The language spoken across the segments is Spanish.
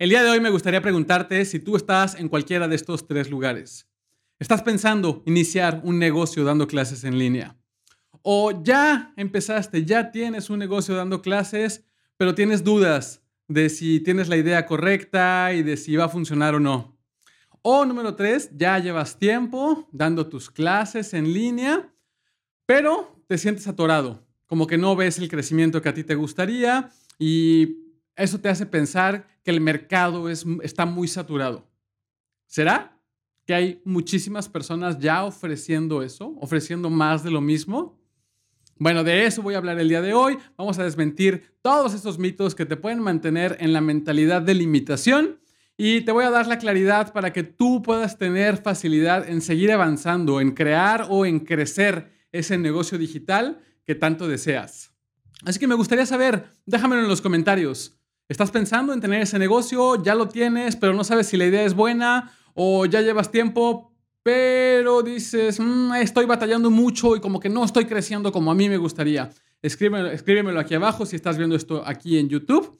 El día de hoy me gustaría preguntarte si tú estás en cualquiera de estos tres lugares. ¿Estás pensando iniciar un negocio dando clases en línea? ¿O ya empezaste, ya tienes un negocio dando clases, pero tienes dudas de si tienes la idea correcta y de si va a funcionar o no? O número tres, ya llevas tiempo dando tus clases en línea, pero te sientes atorado, como que no ves el crecimiento que a ti te gustaría y eso te hace pensar que el mercado es, está muy saturado. ¿Será que hay muchísimas personas ya ofreciendo eso, ofreciendo más de lo mismo? Bueno, de eso voy a hablar el día de hoy. Vamos a desmentir todos estos mitos que te pueden mantener en la mentalidad de limitación y te voy a dar la claridad para que tú puedas tener facilidad en seguir avanzando, en crear o en crecer ese negocio digital que tanto deseas. Así que me gustaría saber, déjamelo en los comentarios. ¿Estás pensando en tener ese negocio? ¿Ya lo tienes, pero no sabes si la idea es buena? ¿O ya llevas tiempo, pero dices, mm, estoy batallando mucho y como que no estoy creciendo como a mí me gustaría? Escríbemelo, escríbemelo aquí abajo si estás viendo esto aquí en YouTube.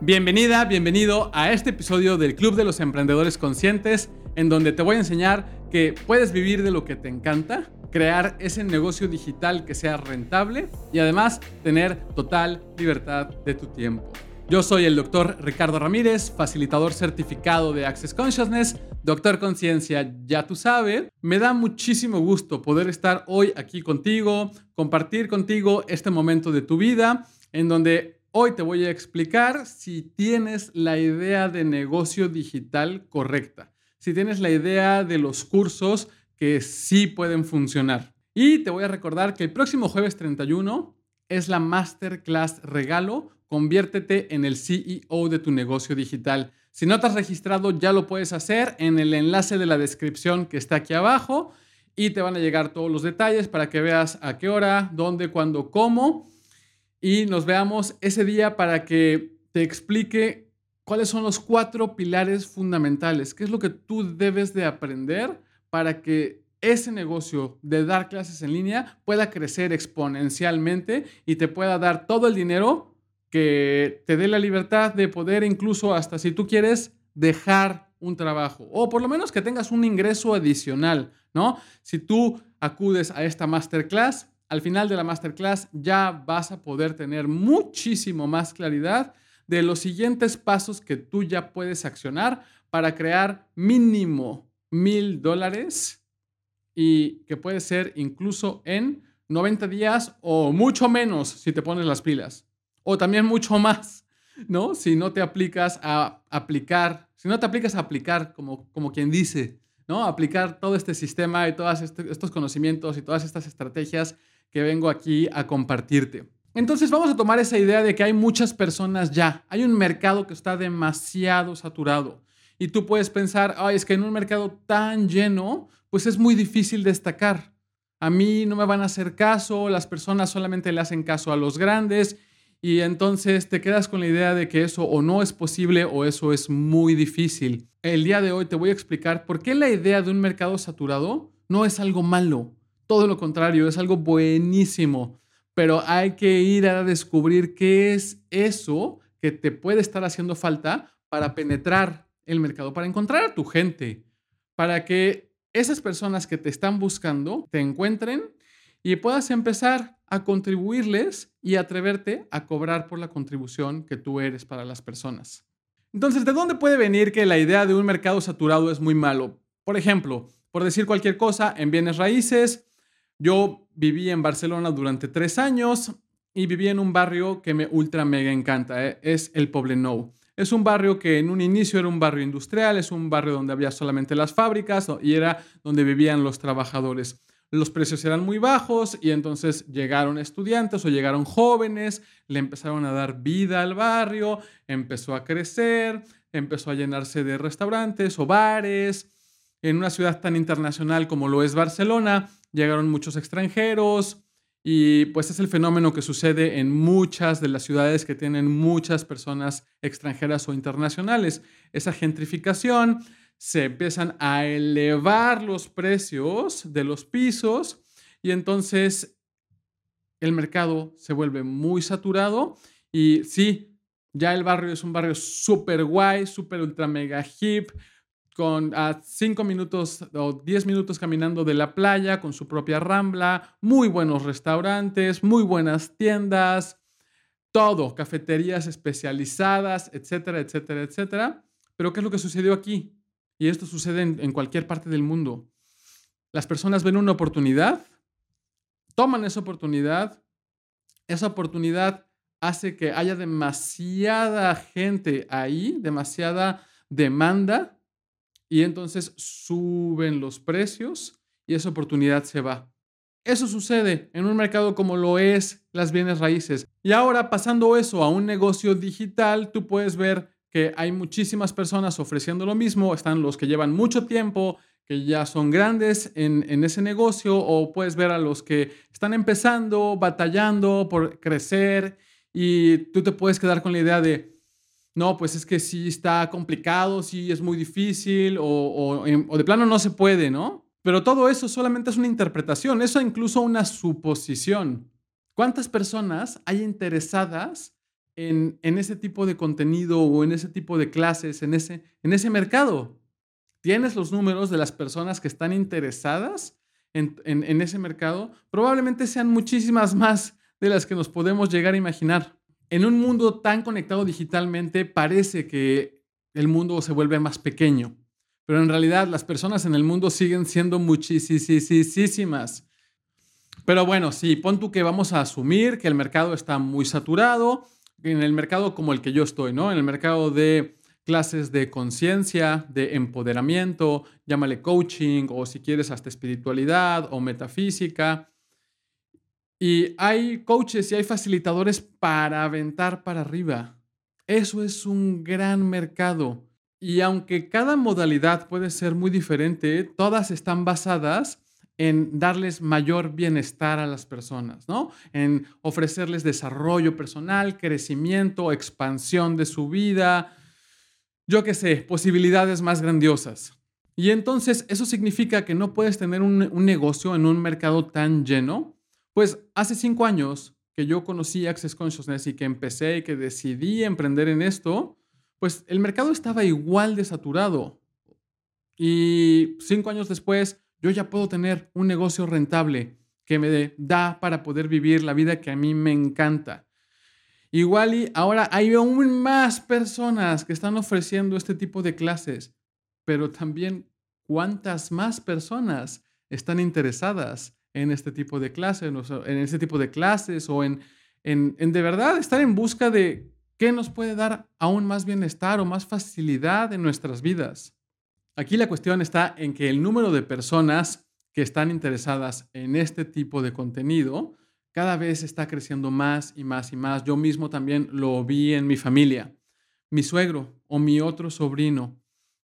Bienvenida, bienvenido a este episodio del Club de los Emprendedores Conscientes, en donde te voy a enseñar que puedes vivir de lo que te encanta crear ese negocio digital que sea rentable y además tener total libertad de tu tiempo. Yo soy el doctor Ricardo Ramírez, facilitador certificado de Access Consciousness, doctor conciencia, ya tú sabes. Me da muchísimo gusto poder estar hoy aquí contigo, compartir contigo este momento de tu vida en donde hoy te voy a explicar si tienes la idea de negocio digital correcta, si tienes la idea de los cursos que sí pueden funcionar. Y te voy a recordar que el próximo jueves 31 es la masterclass regalo. Conviértete en el CEO de tu negocio digital. Si no te has registrado, ya lo puedes hacer en el enlace de la descripción que está aquí abajo y te van a llegar todos los detalles para que veas a qué hora, dónde, cuándo, cómo. Y nos veamos ese día para que te explique cuáles son los cuatro pilares fundamentales, qué es lo que tú debes de aprender para que ese negocio de dar clases en línea pueda crecer exponencialmente y te pueda dar todo el dinero que te dé la libertad de poder incluso hasta si tú quieres dejar un trabajo o por lo menos que tengas un ingreso adicional, ¿no? Si tú acudes a esta masterclass, al final de la masterclass ya vas a poder tener muchísimo más claridad de los siguientes pasos que tú ya puedes accionar para crear mínimo mil dólares y que puede ser incluso en 90 días o mucho menos si te pones las pilas. O también mucho más, ¿no? Si no te aplicas a aplicar, si no te aplicas a aplicar como, como quien dice, ¿no? Aplicar todo este sistema y todos este, estos conocimientos y todas estas estrategias que vengo aquí a compartirte. Entonces vamos a tomar esa idea de que hay muchas personas ya, hay un mercado que está demasiado saturado. Y tú puedes pensar, Ay, es que en un mercado tan lleno, pues es muy difícil destacar. A mí no me van a hacer caso, las personas solamente le hacen caso a los grandes y entonces te quedas con la idea de que eso o no es posible o eso es muy difícil. El día de hoy te voy a explicar por qué la idea de un mercado saturado no es algo malo. Todo lo contrario, es algo buenísimo. Pero hay que ir a descubrir qué es eso que te puede estar haciendo falta para penetrar el mercado, para encontrar a tu gente, para que esas personas que te están buscando te encuentren y puedas empezar a contribuirles y atreverte a cobrar por la contribución que tú eres para las personas. Entonces, ¿de dónde puede venir que la idea de un mercado saturado es muy malo? Por ejemplo, por decir cualquier cosa, en bienes raíces, yo viví en Barcelona durante tres años y viví en un barrio que me ultra mega encanta, ¿eh? es el Poblenou. Es un barrio que en un inicio era un barrio industrial, es un barrio donde había solamente las fábricas y era donde vivían los trabajadores. Los precios eran muy bajos y entonces llegaron estudiantes o llegaron jóvenes, le empezaron a dar vida al barrio, empezó a crecer, empezó a llenarse de restaurantes o bares. En una ciudad tan internacional como lo es Barcelona, llegaron muchos extranjeros, y pues es el fenómeno que sucede en muchas de las ciudades que tienen muchas personas extranjeras o internacionales. Esa gentrificación se empiezan a elevar los precios de los pisos y entonces el mercado se vuelve muy saturado y sí, ya el barrio es un barrio súper guay, súper ultra mega hip, con a 5 minutos o 10 minutos caminando de la playa, con su propia rambla, muy buenos restaurantes, muy buenas tiendas, todo, cafeterías especializadas, etcétera, etcétera, etcétera. Pero ¿qué es lo que sucedió aquí? Y esto sucede en, en cualquier parte del mundo. Las personas ven una oportunidad, toman esa oportunidad, esa oportunidad hace que haya demasiada gente ahí, demasiada demanda y entonces suben los precios y esa oportunidad se va. Eso sucede en un mercado como lo es las bienes raíces. Y ahora pasando eso a un negocio digital, tú puedes ver que hay muchísimas personas ofreciendo lo mismo. Están los que llevan mucho tiempo, que ya son grandes en, ese negocio, o puedes ver a los que están empezando, batallando por crecer, y tú te puedes quedar con la idea de, no, pues es que sí está complicado, sí es muy difícil o, de plano no se puede, ¿no? Pero todo eso solamente es una interpretación, eso incluso una suposición. ¿Cuántas personas hay interesadas en, ese tipo de contenido o en ese tipo de clases, en ese, en ese mercado? ¿Tienes los números de las personas que están interesadas en, en ese mercado? Probablemente sean muchísimas más de las que nos podemos llegar a imaginar en un mundo tan conectado digitalmente parece que el mundo se vuelve más pequeño, pero en realidad las personas en el mundo siguen siendo muchísimas. Pero bueno, sí, pon tú que vamos a asumir que el mercado está muy saturado, en el mercado como el que yo estoy, ¿no? En el mercado de clases de conciencia, de empoderamiento, llámale coaching o si quieres hasta espiritualidad o metafísica. Y hay coaches y hay facilitadores para aventar para arriba. Eso es un gran mercado. Y aunque cada modalidad puede ser muy diferente, todas están basadas en darles mayor bienestar a las personas, ¿no? En ofrecerles desarrollo personal, crecimiento, expansión de su vida, yo qué sé, posibilidades más grandiosas. Y entonces eso significa que no puedes tener un, un negocio en un mercado tan lleno pues hace cinco años que yo conocí Access Consciousness y que empecé y que decidí emprender en esto, pues el mercado estaba igual de saturado. Y cinco años después, yo ya puedo tener un negocio rentable que me da para poder vivir la vida que a mí me encanta. Igual y ahora hay aún más personas que están ofreciendo este tipo de clases, pero también cuántas más personas están interesadas en este tipo de clases, en este tipo de clases o en, en, en de verdad estar en busca de qué nos puede dar aún más bienestar o más facilidad en nuestras vidas. Aquí la cuestión está en que el número de personas que están interesadas en este tipo de contenido cada vez está creciendo más y más y más. Yo mismo también lo vi en mi familia. Mi suegro o mi otro sobrino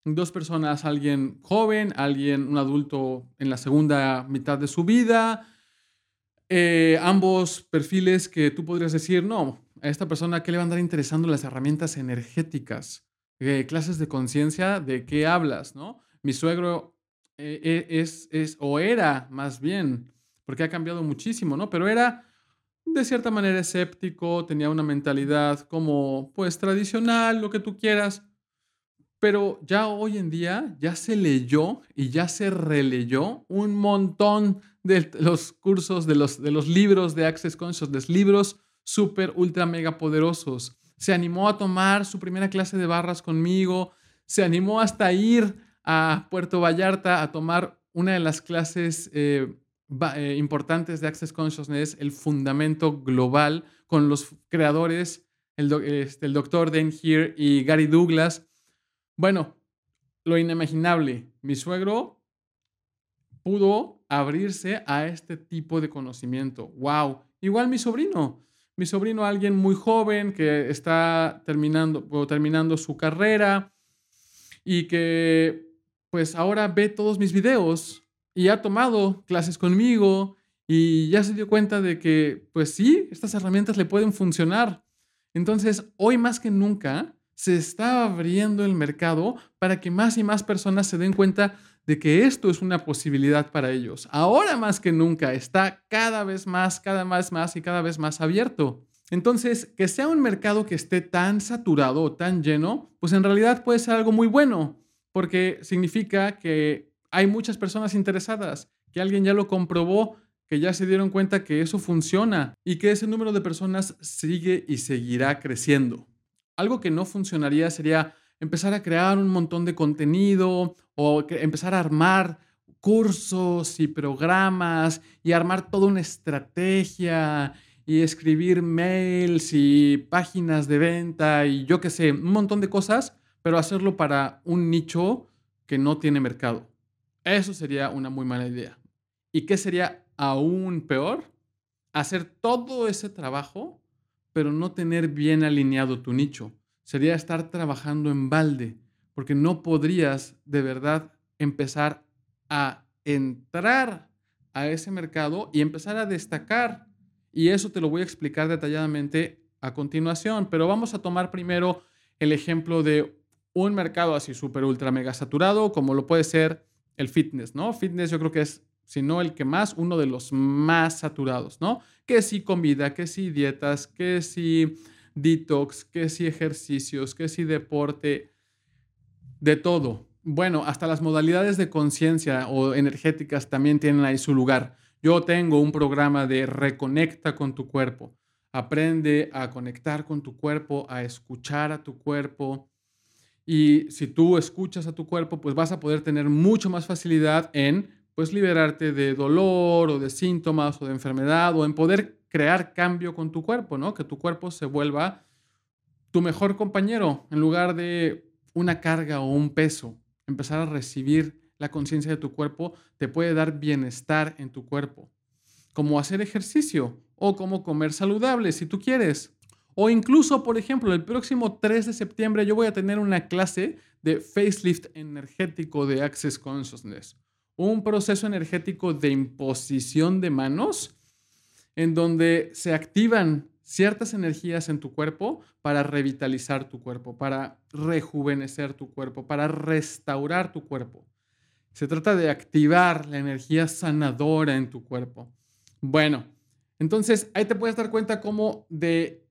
dos personas, alguien joven, alguien, un adulto en la segunda mitad de su vida, eh, ambos perfiles que tú podrías decir, no, a esta persona, ¿qué le van a dar interesando las herramientas energéticas? Eh, clases de conciencia, ¿de qué hablas? ¿no? Mi suegro eh, es, es, o era más bien, porque ha cambiado muchísimo, ¿no? Pero era de cierta manera escéptico, tenía una mentalidad como, pues, tradicional, lo que tú quieras pero ya hoy en día ya se leyó y ya se releyó un montón de los cursos, de los, de los libros de Access Consciousness, libros súper, ultra, mega poderosos. Se animó a tomar su primera clase de barras conmigo, se animó hasta ir a Puerto Vallarta a tomar una de las clases eh, eh, importantes de Access Consciousness, el fundamento global, con los creadores, el, este, el doctor Dan Here y Gary Douglas bueno, lo inimaginable. Mi suegro pudo abrirse a este tipo de conocimiento. ¡Wow! Igual mi sobrino. Mi sobrino, alguien muy joven que está terminando, terminando su carrera y que pues ahora ve todos mis videos y ha tomado clases conmigo y ya se dio cuenta de que pues sí, estas herramientas le pueden funcionar. Entonces, hoy más que nunca, se está abriendo el mercado para que más y más personas se den cuenta de que esto es una posibilidad para ellos. Ahora más que nunca está cada vez más, cada vez más y cada vez más abierto. Entonces, que sea un mercado que esté tan saturado o tan lleno, pues en realidad puede ser algo muy bueno, porque significa que hay muchas personas interesadas, que alguien ya lo comprobó, que ya se dieron cuenta que eso funciona y que ese número de personas sigue y seguirá creciendo. Algo que no funcionaría sería empezar a crear un montón de contenido o empezar a armar cursos y programas y armar toda una estrategia y escribir mails y páginas de venta y yo qué sé, un montón de cosas, pero hacerlo para un nicho que no tiene mercado. Eso sería una muy mala idea. ¿Y qué sería aún peor? Hacer todo ese trabajo, pero no tener bien alineado tu nicho. Sería estar trabajando en balde, porque no podrías de verdad empezar a entrar a ese mercado y empezar a destacar y eso te lo voy a explicar detalladamente a continuación, pero vamos a tomar primero el ejemplo de un mercado así súper, ultra, mega saturado, como lo puede ser el fitness, ¿no? Fitness yo creo que es, si no el que más, uno de los más saturados, ¿no? Que si comida, que si dietas, que si detox, que si ejercicios, que si deporte, de todo. Bueno, hasta las modalidades de conciencia o energéticas también tienen ahí su lugar. Yo tengo un programa de reconecta con tu cuerpo. Aprende a conectar con tu cuerpo, a escuchar a tu cuerpo. Y si tú escuchas a tu cuerpo, pues vas a poder tener mucho más facilidad en pues liberarte de dolor o de síntomas o de enfermedad o en poder crear cambio con tu cuerpo, ¿no? Que tu cuerpo se vuelva tu mejor compañero en lugar de una carga o un peso. Empezar a recibir la conciencia de tu cuerpo te puede dar bienestar en tu cuerpo, como hacer ejercicio o como comer saludable si tú quieres. O incluso, por ejemplo, el próximo 3 de septiembre yo voy a tener una clase de facelift energético de Access Consciousness, un proceso energético de imposición de manos en donde se activan ciertas energías en tu cuerpo para revitalizar tu cuerpo, para rejuvenecer tu cuerpo, para restaurar tu cuerpo. Se trata de activar la energía sanadora en tu cuerpo. Bueno, entonces ahí te puedes dar cuenta cómo de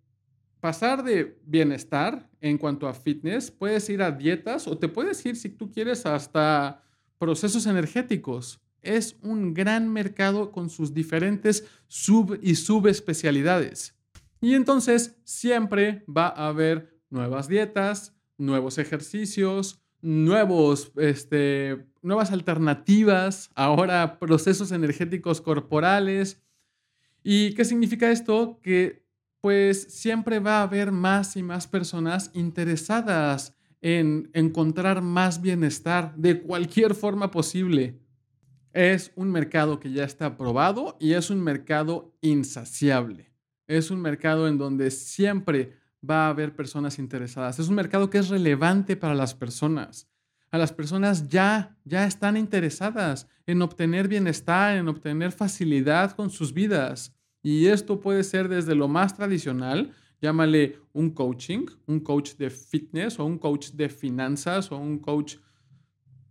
pasar de bienestar en cuanto a fitness, puedes ir a dietas o te puedes ir, si tú quieres, hasta procesos energéticos. Es un gran mercado con sus diferentes sub y subespecialidades. Y entonces siempre va a haber nuevas dietas, nuevos ejercicios, nuevos, este, nuevas alternativas, ahora procesos energéticos corporales. ¿Y qué significa esto? Que pues siempre va a haber más y más personas interesadas en encontrar más bienestar de cualquier forma posible. Es un mercado que ya está probado y es un mercado insaciable. Es un mercado en donde siempre va a haber personas interesadas. Es un mercado que es relevante para las personas. A las personas ya, ya están interesadas en obtener bienestar, en obtener facilidad con sus vidas. Y esto puede ser desde lo más tradicional, llámale un coaching, un coach de fitness o un coach de finanzas o un coach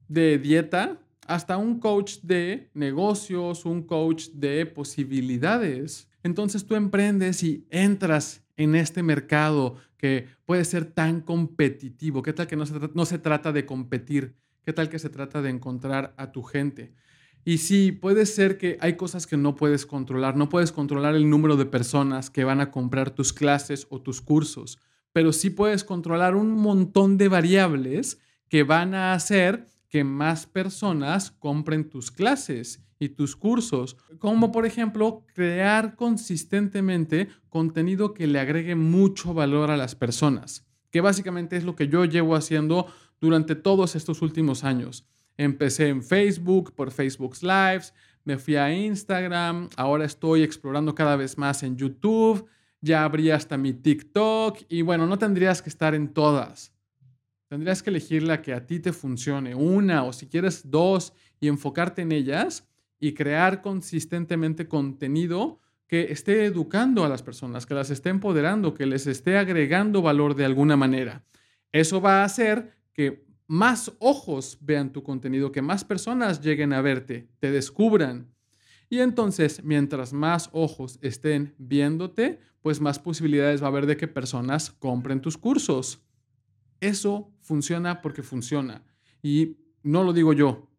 de dieta, hasta un coach de negocios, un coach de posibilidades. Entonces tú emprendes y entras en este mercado que puede ser tan competitivo? ¿Qué tal que no se, no se trata de competir? ¿Qué tal que se trata de encontrar a tu gente? Y sí, puede ser que hay cosas que no puedes controlar. No puedes controlar el número de personas que van a comprar tus clases o tus cursos, pero sí puedes controlar un montón de variables que van a hacer que más personas compren tus clases y tus cursos, como por ejemplo crear consistentemente contenido que le agregue mucho valor a las personas, que básicamente es lo que yo llevo haciendo durante todos estos últimos años. Empecé en Facebook, por Facebook Lives, me fui a Instagram, ahora estoy explorando cada vez más en YouTube, ya abrí hasta mi TikTok y bueno, no tendrías que estar en todas. Tendrías que elegir la que a ti te funcione, una o si quieres dos y enfocarte en ellas y crear consistentemente contenido que esté educando a las personas, que las esté empoderando, que les esté agregando valor de alguna manera. Eso va a hacer que más ojos vean tu contenido, que más personas lleguen a verte, te descubran. Y entonces, mientras más ojos estén viéndote, pues más posibilidades va a haber de que personas compren tus cursos. Eso funciona porque funciona. Y no lo digo yo.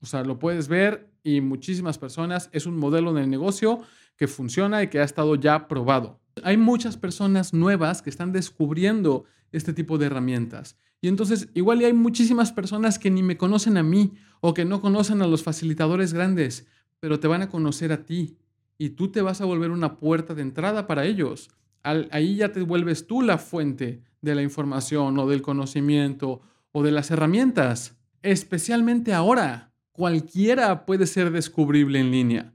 O sea, lo puedes ver y muchísimas personas. Es un modelo de negocio que funciona y que ha estado ya probado. Hay muchas personas nuevas que están descubriendo este tipo de herramientas. Y entonces igual hay muchísimas personas que ni me conocen a mí o que no conocen a los facilitadores grandes, pero te van a conocer a ti y tú te vas a volver una puerta de entrada para ellos. ahí ya te vuelves tú la fuente de la información o del conocimiento o de las herramientas. Especialmente ahora, cualquiera puede ser descubrible en línea.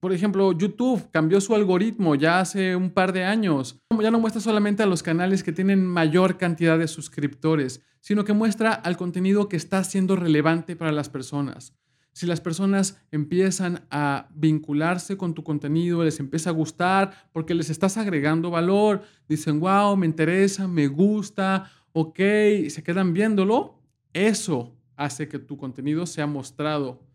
Por ejemplo, YouTube cambió su algoritmo ya hace un par de años. Ya no muestra solamente a los canales que tienen mayor cantidad de suscriptores, sino que muestra al contenido que está siendo relevante para las personas. Si las personas empiezan a vincularse con tu contenido, les empieza a gustar porque les estás agregando valor, dicen, wow, me interesa, me gusta, ok, y se quedan viéndolo, eso hace que tu contenido sea mostrado.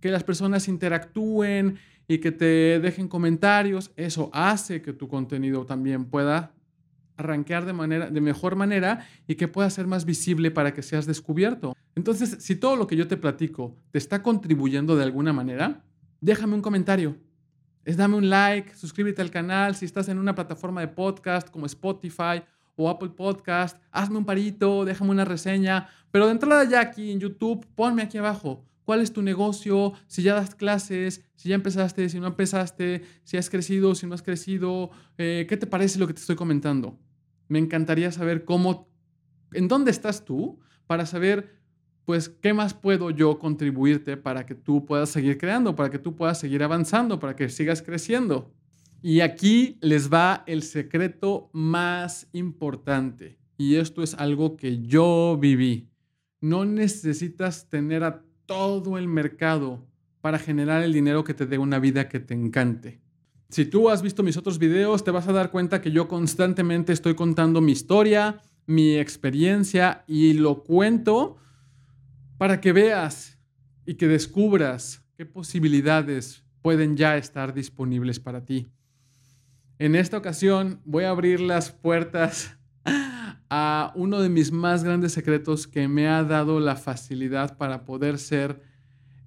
Que las personas interactúen y que te dejen comentarios, eso hace que tu contenido también pueda arranquear de, manera, de mejor manera y que pueda ser más visible para que seas descubierto. Entonces, si todo lo que yo te platico te está contribuyendo de alguna manera, déjame un comentario. Es dame un like, suscríbete al canal, si estás en una plataforma de podcast como Spotify o Apple Podcast, hazme un parito, déjame una reseña, pero de entrada ya aquí en YouTube, ponme aquí abajo cuál es tu negocio, si ya das clases, si ya empezaste, si no empezaste, si has crecido, si no has crecido, eh, ¿qué te parece lo que te estoy comentando? Me encantaría saber cómo, en dónde estás tú para saber, pues, qué más puedo yo contribuirte para que tú puedas seguir creando, para que tú puedas seguir avanzando, para que sigas creciendo. Y aquí les va el secreto más importante. Y esto es algo que yo viví. No necesitas tener a todo el mercado para generar el dinero que te dé una vida que te encante. Si tú has visto mis otros videos, te vas a dar cuenta que yo constantemente estoy contando mi historia, mi experiencia y lo cuento para que veas y que descubras qué posibilidades pueden ya estar disponibles para ti. En esta ocasión voy a abrir las puertas a uno de mis más grandes secretos que me ha dado la facilidad para poder ser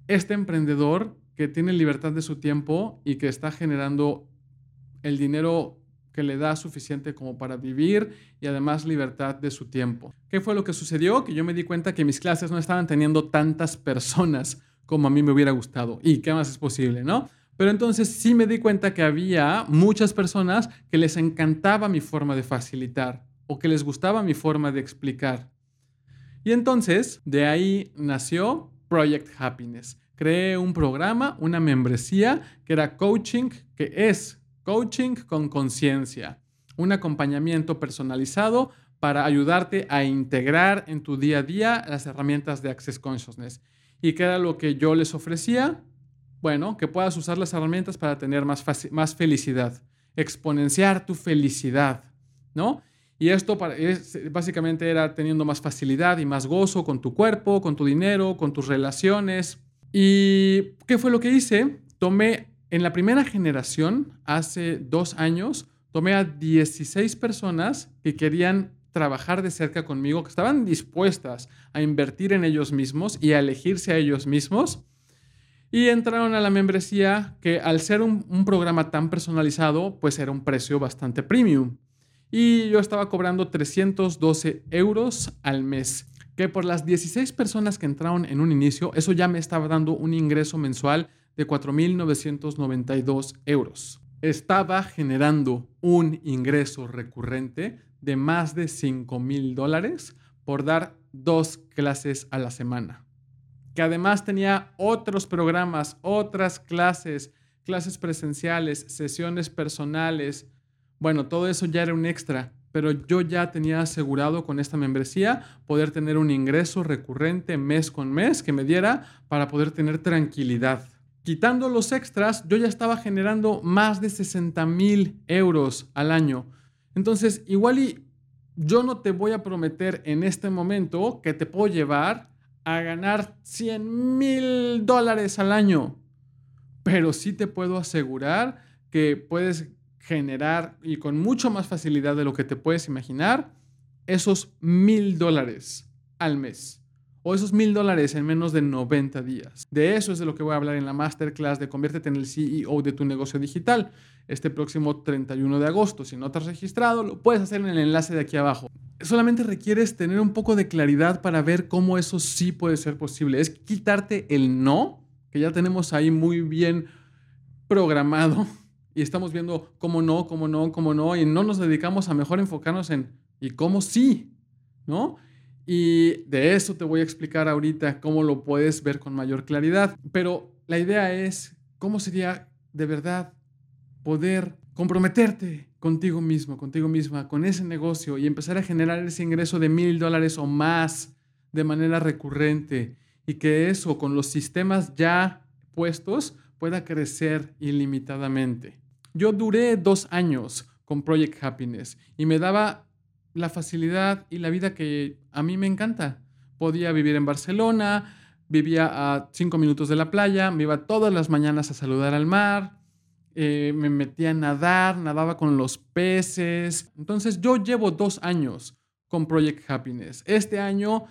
este emprendedor que tiene libertad de su tiempo y que está generando el dinero que le da suficiente como para vivir y además libertad de su tiempo. ¿Qué fue lo que sucedió? Que yo me di cuenta que mis clases no estaban teniendo tantas personas como a mí me hubiera gustado. ¿Y qué más es posible, no? Pero entonces sí me di cuenta que había muchas personas que les encantaba mi forma de facilitar o que les gustaba mi forma de explicar. Y entonces, de ahí nació Project Happiness. Creé un programa, una membresía que era coaching, que es coaching con conciencia, un acompañamiento personalizado para ayudarte a integrar en tu día a día las herramientas de Access Consciousness. ¿Y qué era lo que yo les ofrecía? Bueno, que puedas usar las herramientas para tener más, más felicidad, exponenciar tu felicidad, ¿no? Y esto básicamente era teniendo más facilidad y más gozo con tu cuerpo, con tu dinero, con tus relaciones. ¿Y qué fue lo que hice? Tomé en la primera generación, hace dos años, tomé a 16 personas que querían trabajar de cerca conmigo, que estaban dispuestas a invertir en ellos mismos y a elegirse a ellos mismos. Y entraron a la membresía que al ser un, un programa tan personalizado, pues era un precio bastante premium y yo estaba cobrando 312 euros al mes, que por las 16 personas que entraron en un inicio, eso ya me estaba dando un ingreso mensual de 4.992 euros. Estaba generando un ingreso recurrente de más de 5.000 dólares por dar dos clases a la semana. Que además tenía otros programas, otras clases, clases presenciales, sesiones personales, bueno, todo eso ya era un extra, pero yo ya tenía asegurado con esta membresía poder tener un ingreso recurrente mes con mes que me diera para poder tener tranquilidad. Quitando los extras, yo ya estaba generando más de 60 mil euros al año. Entonces, igual y yo no te voy a prometer en este momento que te puedo llevar a ganar 100 mil dólares al año, pero sí te puedo asegurar que puedes generar y con mucho más facilidad de lo que te puedes imaginar esos mil dólares al mes o esos mil dólares en menos de 90 días. De eso es de lo que voy a hablar en la masterclass de Conviértete en el CEO de tu negocio digital este próximo 31 de agosto. Si no te has registrado, lo puedes hacer en el enlace de aquí abajo. Solamente requieres tener un poco de claridad para ver cómo eso sí puede ser posible. Es quitarte el no, que ya tenemos ahí muy bien programado y estamos viendo cómo no, cómo no, cómo no, y no nos dedicamos a mejor enfocarnos en y cómo sí, ¿no? Y de eso te voy a explicar ahorita cómo lo puedes ver con mayor claridad. Pero la idea es cómo sería de verdad poder comprometerte contigo mismo, contigo misma, con ese negocio y empezar a generar ese ingreso de mil dólares o más de manera recurrente y que eso con los sistemas ya puestos pueda crecer ilimitadamente. Yo duré dos años con Project Happiness y me daba la facilidad y la vida que a mí me encanta. Podía vivir en Barcelona, vivía a cinco minutos de la playa, me iba todas las mañanas a saludar al mar, eh, me metía a nadar, nadaba con los peces. Entonces yo llevo dos años con Project Happiness. Este año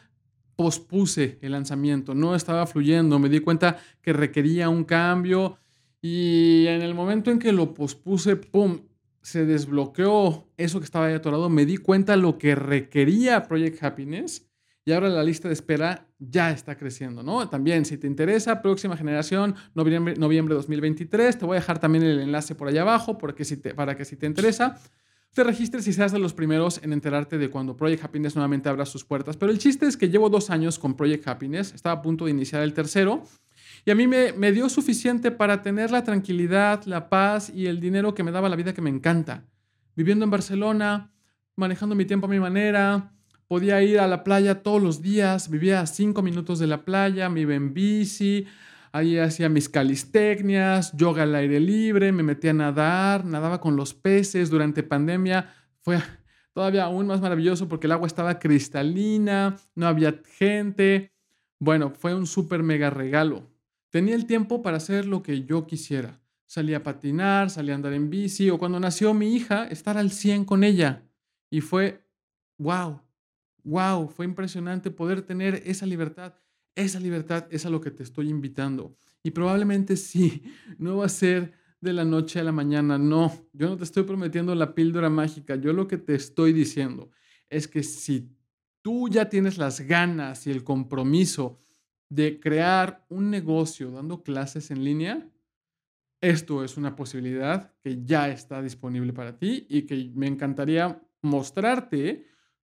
pospuse el lanzamiento, no estaba fluyendo, me di cuenta que requería un cambio y en el momento en que lo pospuse, ¡pum! se desbloqueó eso que estaba ahí atorado, me di cuenta lo que requería Project Happiness y ahora la lista de espera ya está creciendo, ¿no? También, si te interesa, próxima generación, noviembre, noviembre 2023, te voy a dejar también el enlace por allá abajo porque si para que si te interesa, te registres y seas de los primeros en enterarte de cuando Project Happiness nuevamente abra sus puertas. Pero el chiste es que llevo dos años con Project Happiness, estaba a punto de iniciar el tercero y a mí me, dio suficiente para tener la tranquilidad, la paz y el dinero que me daba la vida que me encanta. Viviendo en Barcelona, manejando mi tiempo a mi manera, podía ir a la playa todos los días, vivía a cinco minutos de la playa, me iba en bici, ahí hacía mis calistecnias, yoga al aire libre, me metía a nadar, nadaba con los peces durante pandemia. Fue todavía aún más maravilloso porque el agua estaba cristalina, no había gente. Bueno, fue un súper mega regalo. Tenía el tiempo para hacer lo que yo quisiera. Salía a patinar, salía a andar en bici o cuando nació mi hija, estar al 100 con ella. Y fue, wow, wow, fue impresionante poder tener esa libertad. Esa libertad es a lo que te estoy invitando. Y probablemente sí, no va a ser de la noche a la mañana, no. Yo no te estoy prometiendo la píldora mágica. Yo lo que te estoy diciendo es que si tú ya tienes las ganas y el compromiso de crear un negocio dando clases en línea, esto es una posibilidad que ya está disponible para ti y que me encantaría mostrarte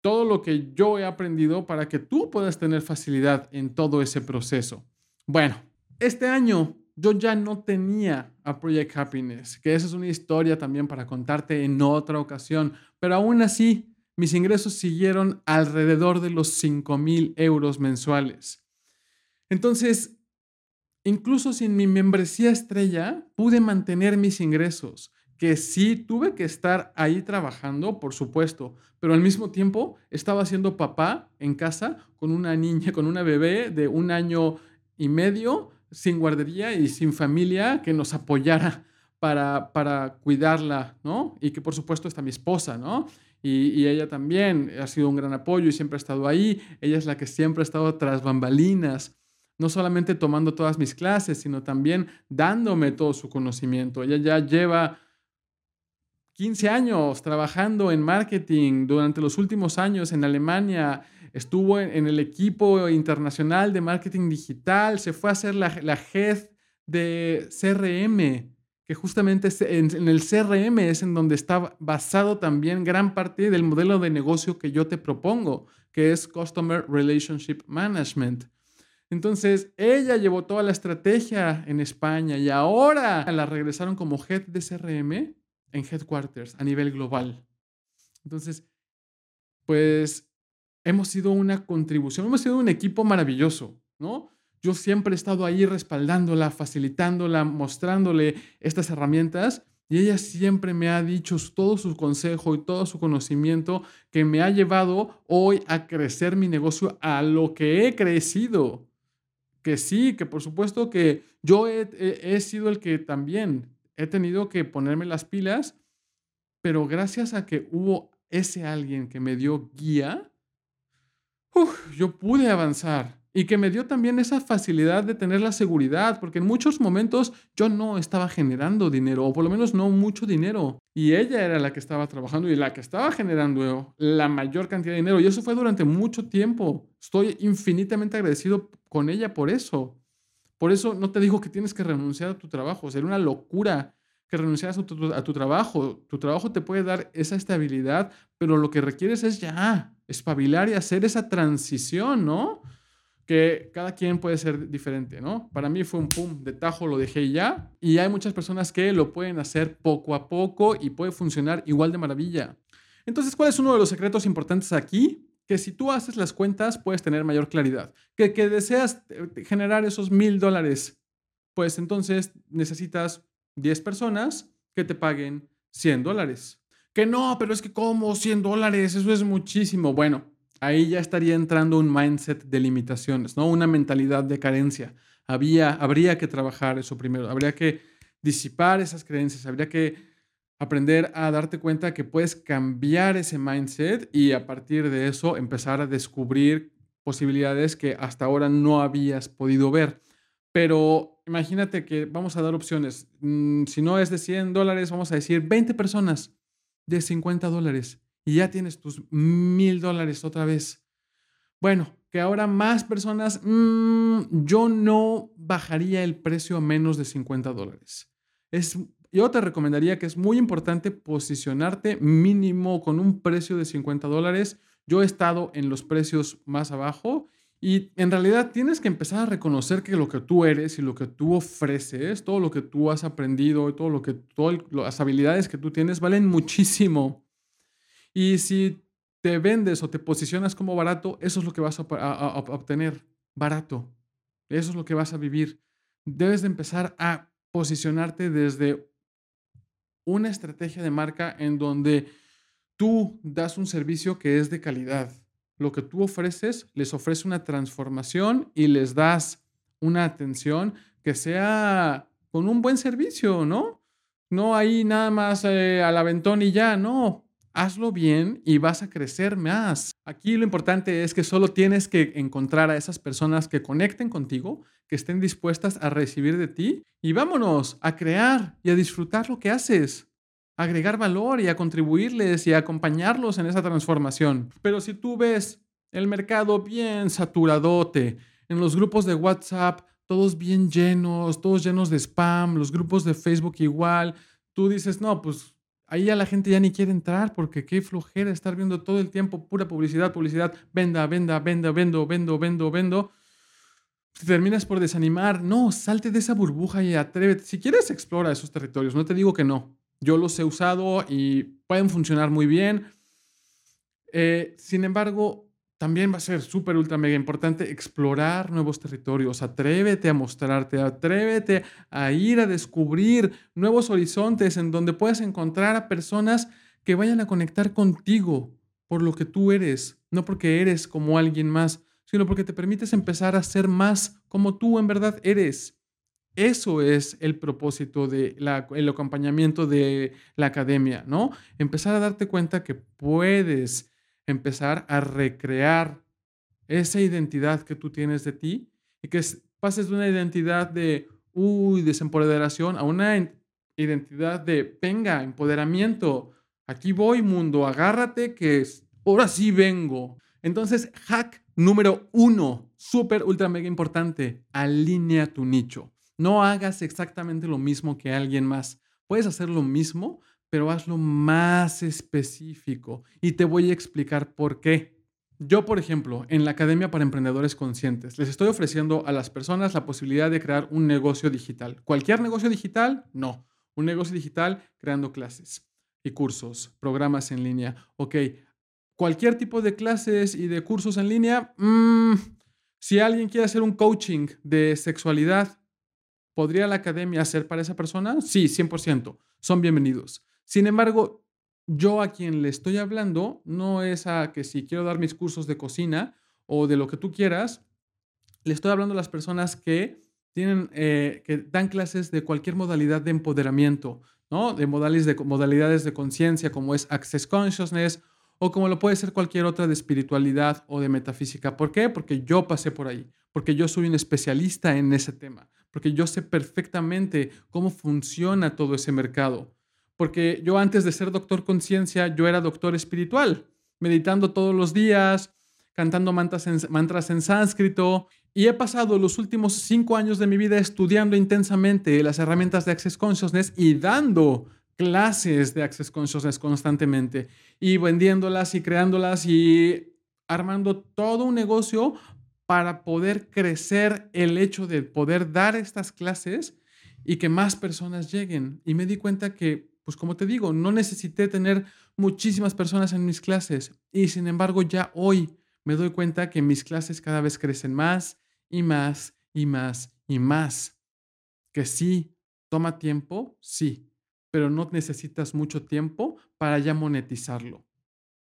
todo lo que yo he aprendido para que tú puedas tener facilidad en todo ese proceso. Bueno, este año yo ya no tenía a Project Happiness, que esa es una historia también para contarte en otra ocasión, pero aún así mis ingresos siguieron alrededor de los 5 mil euros mensuales. Entonces, incluso sin mi membresía estrella, pude mantener mis ingresos, que sí tuve que estar ahí trabajando, por supuesto, pero al mismo tiempo estaba siendo papá en casa con una niña, con una bebé de un año y medio, sin guardería y sin familia que nos apoyara para, para cuidarla, ¿no? Y que por supuesto está mi esposa, ¿no? Y, y, ella también ha sido un gran apoyo y siempre ha estado ahí. Ella es la que siempre ha estado tras bambalinas no solamente tomando todas mis clases, sino también dándome todo su conocimiento. Ella ya lleva 15 años trabajando en marketing. Durante los últimos años en Alemania estuvo en, el equipo internacional de marketing digital, se fue a hacer la, la de CRM, que justamente en, en el CRM es en donde está basado también gran parte del modelo de negocio que yo te propongo, que es Customer Relationship Management. Entonces, ella llevó toda la estrategia en España y ahora la regresaron como head de CRM en headquarters a nivel global. Entonces, pues hemos sido una contribución, hemos sido un equipo maravilloso, ¿no? Yo siempre he estado ahí respaldándola, facilitándola, mostrándole estas herramientas Y ella siempre me ha dicho todo su consejo y todo su conocimiento que me ha llevado hoy a crecer mi negocio a lo que he crecido. Que sí, que por supuesto que yo he, he sido el que también he tenido que ponerme las pilas, pero gracias a que hubo ese alguien que me dio guía, yo pude avanzar y que me dio también esa facilidad de tener la seguridad, porque en muchos momentos yo no estaba generando dinero, o por lo menos no mucho dinero, y ella era la que estaba trabajando y la que estaba generando la mayor cantidad de dinero, y eso fue durante mucho tiempo. Estoy infinitamente agradecido con ella por eso. Por eso no te digo que tienes que renunciar a tu trabajo, sería una locura que renunciaras a tu, a tu trabajo. Tu trabajo te puede dar esa estabilidad, pero lo que requieres es ya espabilar y hacer esa transición, ¿no? Que cada quien puede ser diferente, ¿no? Para mí fue un pum, de tajo lo dejé ya y hay muchas personas que lo pueden hacer poco a poco y puede funcionar igual de maravilla. Entonces, ¿cuál es uno de los secretos importantes aquí? Que si tú haces las cuentas puedes tener mayor claridad. Que, que deseas eh, generar esos mil dólares, pues entonces necesitas 10 personas que te paguen 100 dólares. Que no, pero es que como 100 dólares, eso es muchísimo. Bueno, ahí ya estaría entrando un mindset de limitaciones, ¿no? Una mentalidad de carencia. Había, habría que trabajar eso primero, habría que disipar esas creencias, habría que aprender a darte cuenta que puedes cambiar ese mindset y a partir de eso empezar a descubrir posibilidades que hasta ahora no habías podido ver. Pero imagínate que vamos a dar opciones. Mm, si no es de 100 dólares, vamos a decir 20 personas de 50 dólares y ya tienes tus mil dólares otra vez. Bueno, que ahora más personas, mm, yo no bajaría el precio a menos de 50 dólares. Es, yo te recomendaría que es muy importante posicionarte mínimo con un precio de 50 dólares. Yo he estado en los precios más abajo y en realidad tienes que empezar a reconocer que lo que tú eres y lo que tú ofreces, todo lo que tú has aprendido y todo lo que todas las habilidades que tú tienes valen muchísimo. Y si te vendes o te posicionas como barato, eso es lo que vas a, obtener, barato. Eso es lo que vas a vivir. Debes de empezar a posicionarte desde una estrategia de marca en donde tú das un servicio que es de calidad. Lo que tú ofreces les ofrece una transformación y les das una atención que sea con un buen servicio, ¿no? No ahí nada más eh, al aventón y ya, no hazlo bien y vas a crecer más. Aquí lo importante es que solo tienes que encontrar a esas personas que conecten contigo, que estén dispuestas a recibir de ti y vámonos a crear y a disfrutar lo que haces, agregar valor y a contribuirles y a acompañarlos en esa transformación. Pero si tú ves el mercado bien saturadote, en los grupos de WhatsApp, todos bien llenos, todos llenos de spam, los grupos de Facebook igual, tú dices, no, pues Ahí ya la gente ya ni quiere entrar porque qué flojera estar viendo todo el tiempo pura publicidad, publicidad, venda, venda, venda, vendo, vendo, vendo, vendo. terminas por desanimar. No, salte de esa burbuja y atrévete. Si quieres, explora esos territorios. No te digo que no. Yo los he usado y pueden funcionar muy bien. Eh, sin embargo, también va a ser súper, ultra, mega importante explorar nuevos territorios. Atrévete a mostrarte, atrévete a ir a descubrir nuevos horizontes en donde puedas encontrar a personas que vayan a conectar contigo por lo que tú eres, no porque eres como alguien más, sino porque te permites empezar a ser más como tú en verdad eres. Eso es el propósito del el acompañamiento de la academia, ¿no? Empezar a darte cuenta que puedes empezar a recrear esa identidad que tú tienes de ti y que pases de una identidad de, uy, desempoderación a una identidad de, venga, empoderamiento. Aquí voy, mundo, agárrate que ahora sí vengo. Entonces, hack número uno, súper, ultra, mega importante, alinea tu nicho. No hagas exactamente lo mismo que alguien más. Puedes hacer lo mismo, pero hazlo más específico y te voy a explicar por qué. Yo, por ejemplo, en la Academia para Emprendedores Conscientes, les estoy ofreciendo a las personas la posibilidad de crear un negocio digital. ¿Cualquier negocio digital? No. Un negocio digital creando clases y cursos, programas en línea. Ok, cualquier tipo de clases y de cursos en línea, mm, si alguien quiere hacer un coaching de sexualidad, ¿Podría la academia ser para esa persona? Sí, 100%. Son bienvenidos. Sin embargo, yo a quien le estoy hablando no es a que si quiero dar mis cursos de cocina o de lo que tú quieras, le estoy hablando a las personas que tienen, eh, que dan clases de cualquier modalidad de empoderamiento, ¿no? De modalidades de, modalidades de conciencia como es Access Consciousness o como lo puede ser cualquier otra de espiritualidad o de metafísica. ¿Por qué? Porque yo pasé por ahí, porque yo soy un especialista en ese tema, porque yo sé perfectamente cómo funciona todo ese mercado, porque yo antes de ser doctor conciencia, yo era doctor espiritual, meditando todos los días, cantando mantras en, mantras en sánscrito y he pasado los últimos cinco años de mi vida estudiando intensamente las herramientas de Access Consciousness y dando clases de Access Consciousness constantemente y vendiéndolas y creándolas y armando todo un negocio para poder crecer el hecho de poder dar estas clases y que más personas lleguen. Y me di cuenta que, pues como te digo, no necesité tener muchísimas personas en mis clases y sin embargo ya hoy me doy cuenta que mis clases cada vez crecen más y más y más y más. Que sí, toma tiempo, sí, pero no necesitas mucho tiempo para ya monetizarlo.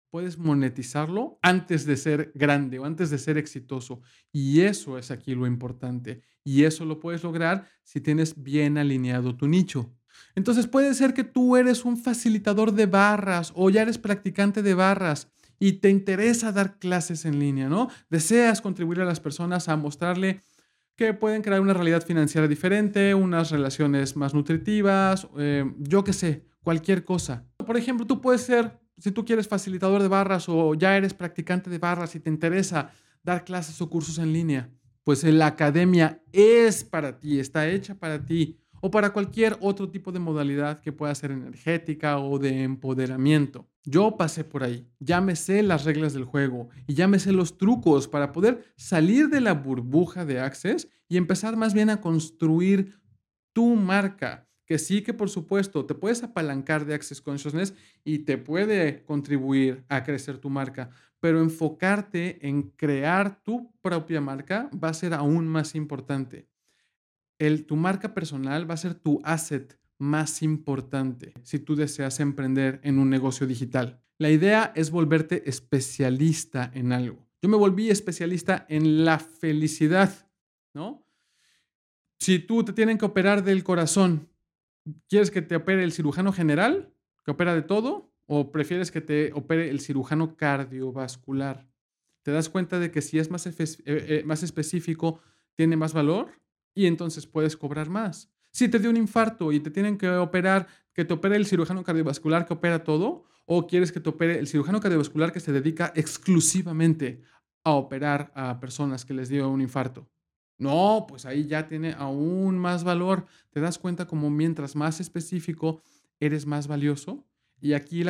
Puedes monetizarlo antes de ser grande o antes de ser exitoso. Y eso es aquí lo importante. Y eso lo puedes lograr si tienes bien alineado tu nicho. Entonces puede ser que tú eres un facilitador de barras o ya eres practicante de barras y te interesa dar clases en línea, ¿no? Deseas contribuir a las personas a mostrarle que pueden crear una realidad financiera diferente, unas relaciones más nutritivas, eh, yo qué sé, cualquier cosa. Por ejemplo, tú puedes ser, si tú quieres facilitador de barras o ya eres practicante de barras y te interesa dar clases o cursos en línea, pues la academia es para ti, está hecha para ti o para cualquier otro tipo de modalidad que pueda ser energética o de empoderamiento. Yo pasé por ahí, ya me sé las reglas del juego y ya me sé los trucos para poder salir de la burbuja de Access y empezar más bien a construir tu marca. Que sí que por supuesto te puedes apalancar de Access Consciousness y te puede contribuir a crecer tu marca, pero enfocarte en crear tu propia marca va a ser aún más importante el, tu marca personal va a ser tu asset más importante si tú deseas emprender en un negocio digital. La idea es volverte especialista en algo. Yo me volví especialista en la felicidad, ¿no? Si tú te tienen que operar del corazón, ¿quieres que te opere el cirujano general, que opera de todo, o prefieres que te opere el cirujano cardiovascular? ¿Te das cuenta de que si es más, eh, eh, más específico, tiene más valor? Y entonces puedes cobrar más. Si te dio un infarto y te tienen que operar, que te opere el cirujano cardiovascular que opera todo, o quieres que te opere el cirujano cardiovascular que se dedica exclusivamente a operar a personas que les dio un infarto. No, pues ahí ya tiene aún más valor. Te das cuenta como mientras más específico eres más valioso. Y aquí,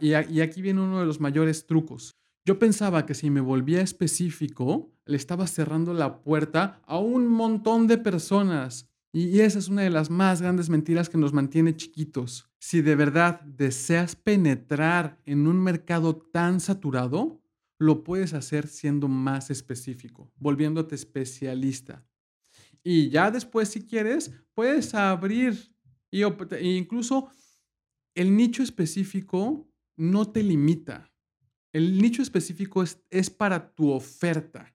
y aquí viene uno de los mayores trucos. Yo pensaba que si me volvía específico, le estaba cerrando la puerta a un montón de personas. Y esa es una de las más grandes mentiras que nos mantiene chiquitos. Si de verdad deseas penetrar en un mercado tan saturado, lo puedes hacer siendo más específico, volviéndote especialista. Y ya después, si quieres, puedes abrir y, e incluso el nicho específico no te limita. El nicho específico es, es para tu oferta,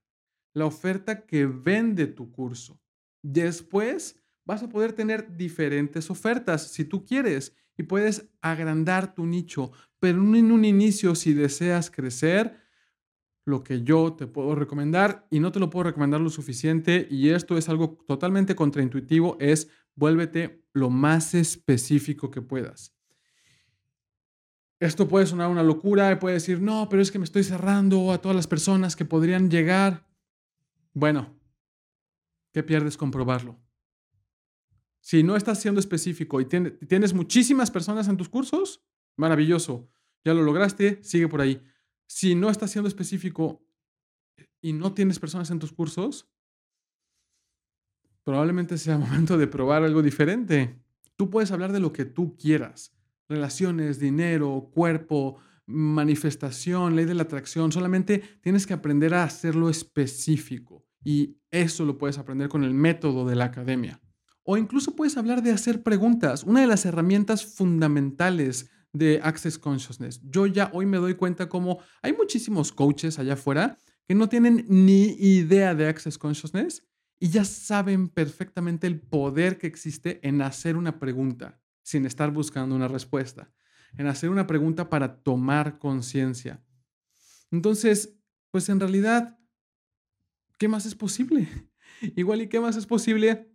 la oferta que vende tu curso. Después vas a poder tener diferentes ofertas si tú quieres y puedes agrandar tu nicho, pero en un inicio si deseas crecer, lo que yo te puedo recomendar y no te lo puedo recomendar lo suficiente y esto es algo totalmente contraintuitivo es vuélvete lo más específico que puedas. Esto puede sonar una locura y puede decir, no, pero es que me estoy cerrando a todas las personas que podrían llegar. Bueno, ¿qué pierdes comprobarlo? Si no estás siendo específico y tienes muchísimas personas en tus cursos, maravilloso, ya lo lograste, sigue por ahí. Si no estás siendo específico y no tienes personas en tus cursos, probablemente sea momento de probar algo diferente. Tú puedes hablar de lo que tú quieras relaciones, dinero, cuerpo, manifestación, ley de la atracción. Solamente tienes que aprender a hacerlo específico y eso lo puedes aprender con el método de la academia. O incluso puedes hablar de hacer preguntas, una de las herramientas fundamentales de Access Consciousness. Yo ya hoy me doy cuenta como hay muchísimos coaches allá afuera que no tienen ni idea de Access Consciousness y ya saben perfectamente el poder que existe en hacer una pregunta sin estar buscando una respuesta, en hacer una pregunta para tomar conciencia. Entonces, pues en realidad, ¿qué más es posible? Igual y qué más es posible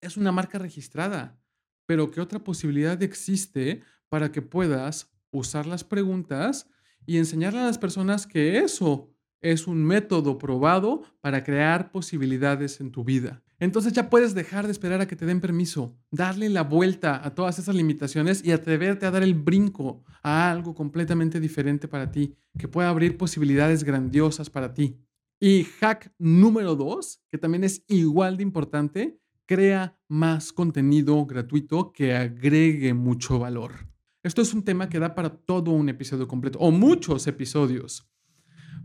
es una marca registrada, pero ¿qué otra posibilidad existe para que puedas usar las preguntas y enseñarle a las personas que eso es un método probado para crear posibilidades en tu vida. Entonces ya puedes dejar de esperar a que te den permiso, darle la vuelta a todas esas limitaciones y atreverte a dar el brinco a algo completamente diferente para ti, que pueda abrir posibilidades grandiosas para ti. Y hack número dos, que también es igual de importante, crea más contenido gratuito que agregue mucho valor. Esto es un tema que da para todo un episodio completo o muchos episodios.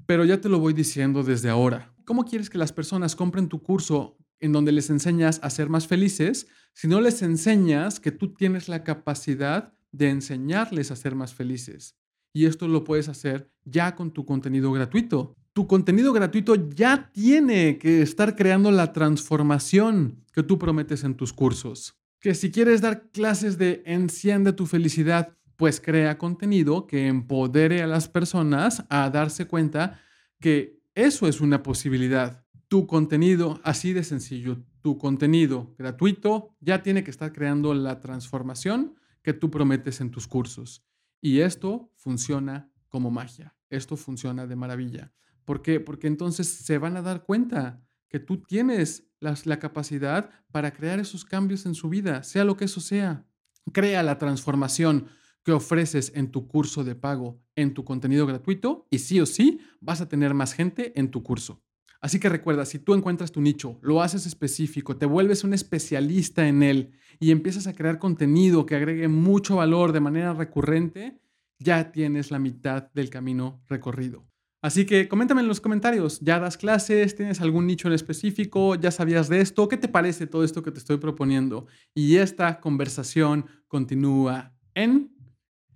Pero ya te lo voy diciendo desde ahora. ¿Cómo quieres que las personas compren tu curso en donde les enseñas a ser más felices si no les enseñas que tú tienes la capacidad de enseñarles a ser más felices? Y esto lo puedes hacer ya con tu contenido gratuito. Tu contenido gratuito ya tiene que estar creando la transformación que tú prometes en tus cursos. Que si quieres dar clases de enciende tu felicidad, pues crea contenido que empodere a las personas a darse cuenta que eso es una posibilidad. Tu contenido, así de sencillo, tu contenido gratuito ya tiene que estar creando la transformación que tú prometes en tus cursos. Y esto funciona como magia. Esto funciona de maravilla. ¿Por qué? Porque entonces se van a dar cuenta que tú tienes la, la capacidad para crear esos cambios en su vida, sea lo que eso sea. Crea la transformación que ofreces en tu curso de pago, en tu contenido gratuito y sí o sí vas a tener más gente en tu curso. Así que recuerda, si tú encuentras tu nicho, lo haces específico, te vuelves un especialista en él y empiezas a crear contenido que agregue mucho valor de manera recurrente, ya tienes la mitad del camino recorrido. Así que coméntame en los comentarios, ¿ya das clases? ¿Tienes algún nicho en específico? ¿Ya sabías de esto? ¿Qué te parece todo esto que te estoy proponiendo? Y esta conversación continúa en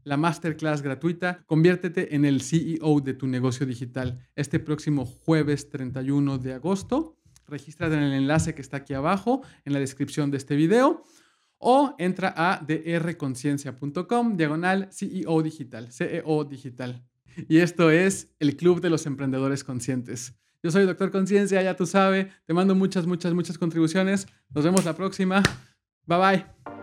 la masterclass gratuita, conviértete en el CEO de tu negocio digital este próximo jueves 31 de agosto. Regístrate en el enlace que está aquí abajo en la descripción de este video o entra a drconciencia.com diagonal CEO digital, CEO digital. Y esto es el Club de los Emprendedores Conscientes. Yo soy Doctor Conciencia, ya tú sabes, te mando muchas, muchas, muchas contribuciones. Nos vemos la próxima. Bye bye.